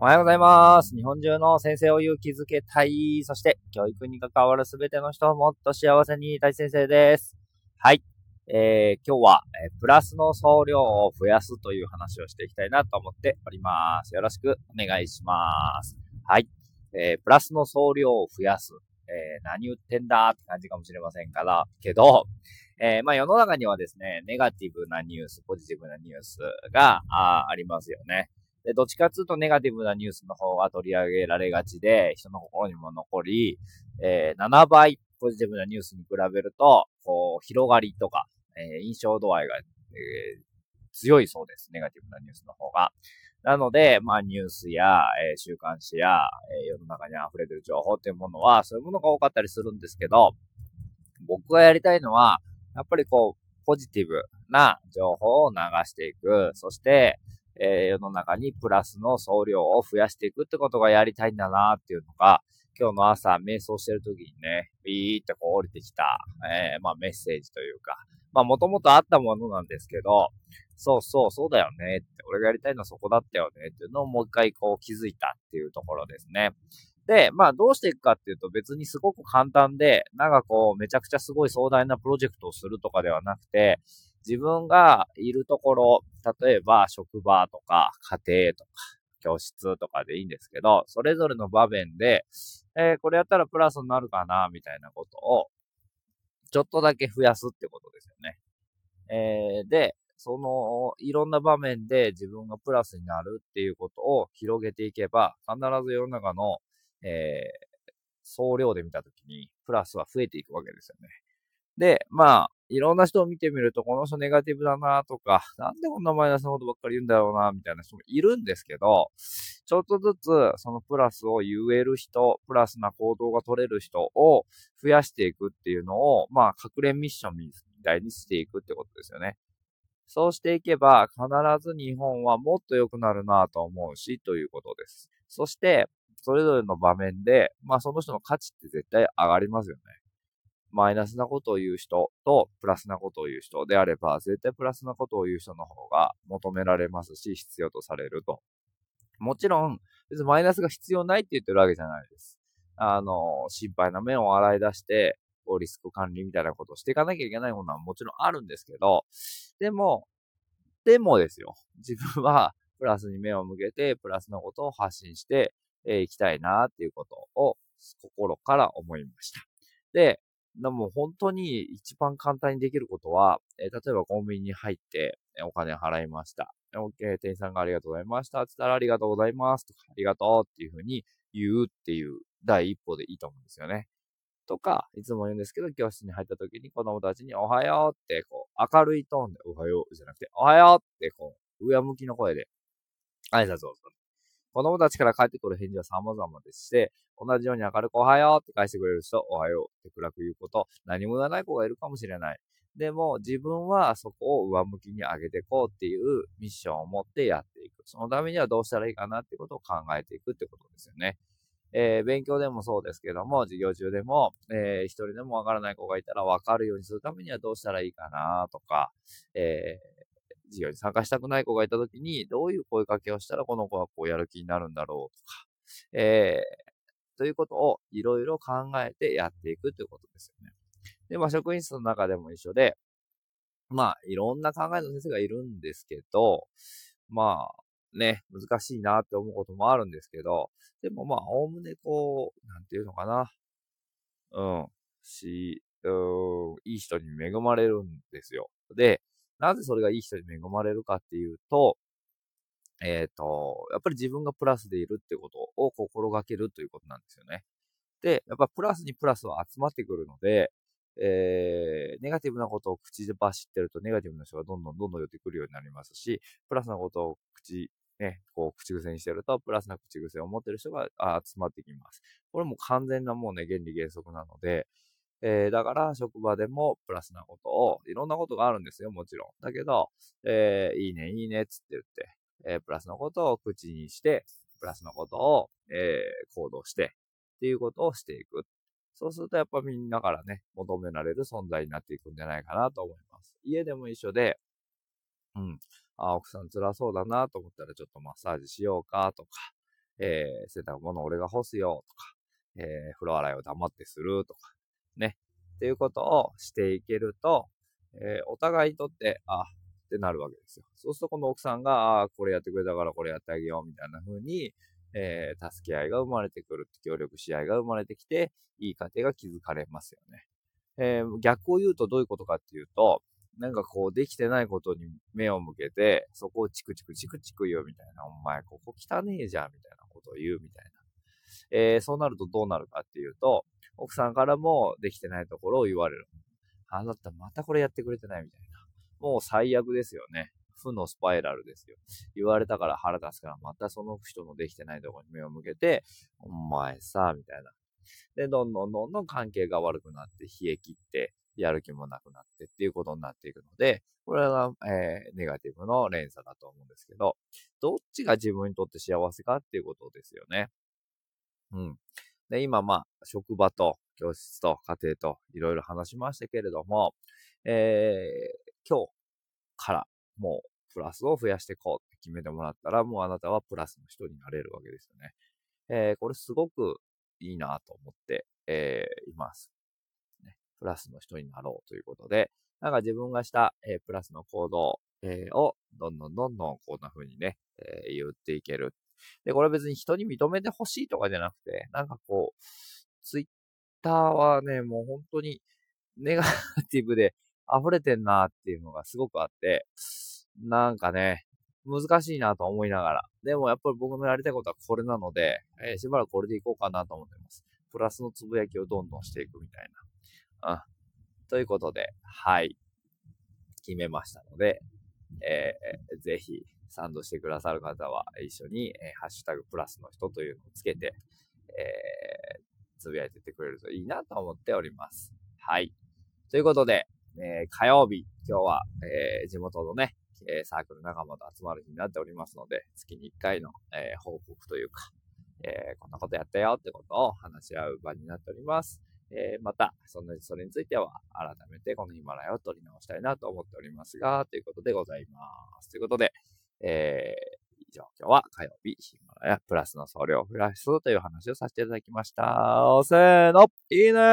おはようございます。日本中の先生を勇気づけたい。そして、教育に関わるすべての人をもっと幸せにたい先生です。はい。えー、今日は、えー、プラスの総量を増やすという話をしていきたいなと思っております。よろしくお願いします。はい。えー、プラスの総量を増やす。えー、何言ってんだって感じかもしれませんから、けど、えー、まあ世の中にはですね、ネガティブなニュース、ポジティブなニュースがあありますよね。どっちかっていうとネガティブなニュースの方が取り上げられがちで、人の心にも残り、えー、7倍ポジティブなニュースに比べると、こう、広がりとか、えー、印象度合いが、えー、強いそうです。ネガティブなニュースの方が。なので、まあ、ニュースや、えー、週刊誌や、え世の中に溢れてる情報っていうものは、そういうものが多かったりするんですけど、僕がやりたいのは、やっぱりこう、ポジティブな情報を流していく。そして、えー、世の中にプラスの総量を増やしていくってことがやりたいんだなっていうのが、今日の朝瞑想してる時にね、ビーってこう降りてきた、えー、まあメッセージというか、まあもともとあったものなんですけど、そうそう、そうだよねって、俺がやりたいのはそこだったよねっていうのをもう一回こう気づいたっていうところですね。で、まあどうしていくかっていうと別にすごく簡単で、なんかこうめちゃくちゃすごい壮大なプロジェクトをするとかではなくて、自分がいるところ、例えば職場とか家庭とか教室とかでいいんですけど、それぞれの場面で、えー、これやったらプラスになるかな、みたいなことを、ちょっとだけ増やすってことですよね。えー、で、その、いろんな場面で自分がプラスになるっていうことを広げていけば、必ず世の中の、えー、総量で見たときに、プラスは増えていくわけですよね。で、まあ、いろんな人を見てみると、この人ネガティブだなとか、なんでこんなマイナスなことばっかり言うんだろうな、みたいな人もいるんですけど、ちょっとずつそのプラスを言える人、プラスな行動が取れる人を増やしていくっていうのを、まあ、隠れミッションみたいにしていくってことですよね。そうしていけば、必ず日本はもっと良くなるなと思うし、ということです。そして、それぞれの場面で、まあその人の価値って絶対上がりますよね。マイナスなことを言う人とプラスなことを言う人であれば、絶対プラスなことを言う人の方が求められますし、必要とされると。もちろん、別にマイナスが必要ないって言ってるわけじゃないです。あの、心配な面を洗い出して、リスク管理みたいなことをしていかなきゃいけないものはもちろんあるんですけど、でも、でもですよ。自分はプラスに目を向けて、プラスのことを発信してい、えー、きたいなっていうことを心から思いました。で、でも本当に一番簡単にできることは、えー、例えばコンビニに入って、お金払いました。OK、店員さんがありがとうございました。つったらありがとうございますとか、ありがとうっていうふうに言うっていう第一歩でいいと思うんですよね。とか、いつも言うんですけど、教室に入った時に子供たちにおはようって、こう、明るいトーンでおはようじゃなくて、おはようって、こう、上向きの声で挨拶をする。子供たちから返ってくる返事は様々でして、同じように明るくおはようって返してくれる人、おはようって暗く言うこと、何も言わない子がいるかもしれない。でも自分はそこを上向きに上げていこうっていうミッションを持ってやっていく。そのためにはどうしたらいいかなってことを考えていくってことですよね。えー、勉強でもそうですけども、授業中でも、えー、一人でもわからない子がいたらわかるようにするためにはどうしたらいいかなとか、えー授業に参加したくない子がいたときに、どういう声かけをしたらこの子はこうやる気になるんだろうとか、えー、ということをいろいろ考えてやっていくということですよね。で、まあ、職員室の中でも一緒で、まあ、いろんな考えの先生がいるんですけど、まあ、ね、難しいなって思うこともあるんですけど、でもまあ、おおむねこう、なんていうのかな。うん、し、うん、いい人に恵まれるんですよ。で、なぜそれがいい人に恵まれるかっていうと、えっ、ー、と、やっぱり自分がプラスでいるってことを心がけるということなんですよね。で、やっぱプラスにプラスは集まってくるので、えー、ネガティブなことを口でバシってると、ネガティブな人がどんどんどんどん寄ってくるようになりますし、プラスなことを口、ね、こう、口癖にしてると、プラスな口癖を持ってる人が集まってきます。これも完全なもうね、原理原則なので、えー、だから職場でもプラスなことを、いろんなことがあるんですよ、もちろん。だけど、えー、いいね、いいね、つって言って、えー、プラスのことを口にして、プラスのことを、えー、行動して、っていうことをしていく。そうするとやっぱみんなからね、求められる存在になっていくんじゃないかなと思います。家でも一緒で、うん、あ、奥さん辛そうだなと思ったらちょっとマッサージしようかとか、えー、洗濯物俺が干すよとか、えー、風呂洗いを黙ってするとか、ね、っていうことをしていけると、えー、お互いにとって、あ、ってなるわけですよ。そうするとこの奥さんが、あこれやってくれたからこれやってあげようみたいな風に、えー、助け合いが生まれてくる、協力し合いが生まれてきて、いい家庭が築かれますよね。えー、逆を言うとどういうことかっていうと、なんかこう、できてないことに目を向けて、そこをチクチクチクチク言うみたいな、お前ここ汚ねえじゃんみたいなことを言うみたいな。えー、そうなるとどうなるかっていうと、奥さんからもできてないところを言われる。あなたまたこれやってくれてないみたいな。もう最悪ですよね。負のスパイラルですよ。言われたから腹立つから、またその人のできてないところに目を向けて、お前さ、みたいな。で、どんどんどんどん関係が悪くなって、冷え切って、やる気もなくなってっていうことになっていくので、これが、えー、ネガティブの連鎖だと思うんですけど、どっちが自分にとって幸せかっていうことですよね。うん。で、今、まあ、職場と教室と家庭といろいろ話しましたけれども、えー、今日からもうプラスを増やしていこうって決めてもらったら、もうあなたはプラスの人になれるわけですよね。えー、これすごくいいなと思って、えー、います。ね。プラスの人になろうということで、なんか自分がした、えー、プラスの行動、えー、をどんどんどんどんこんな風にね、えー、言っていける。で、これは別に人に認めてほしいとかじゃなくて、なんかこう、ツイッターはね、もう本当にネガティブで溢れてんなっていうのがすごくあって、なんかね、難しいなと思いながら。でもやっぱり僕のやりたいことはこれなので、えー、しばらくこれでいこうかなと思ってます。プラスのつぶやきをどんどんしていくみたいな。うん。ということで、はい。決めましたので、えー、ぜひ、賛同してくださる方は一緒に、え、ハッシュタグプラスの人というのをつけて、えー、つぶやいてってくれるといいなと思っております。はい。ということで、えー、火曜日、今日は、えー、地元のね、えサークル仲間と集まる日になっておりますので、月に1回の、え報告というか、えこんなことやったよってことを話し合う場になっております。えまた、その、それについては、改めてこのヒマラヤを取り直したいなと思っておりますが、ということでございます。ということで、えー、以上、今日は火曜日、ヒマラヤプラスの送料を増やすという話をさせていただきました。せーの、いいね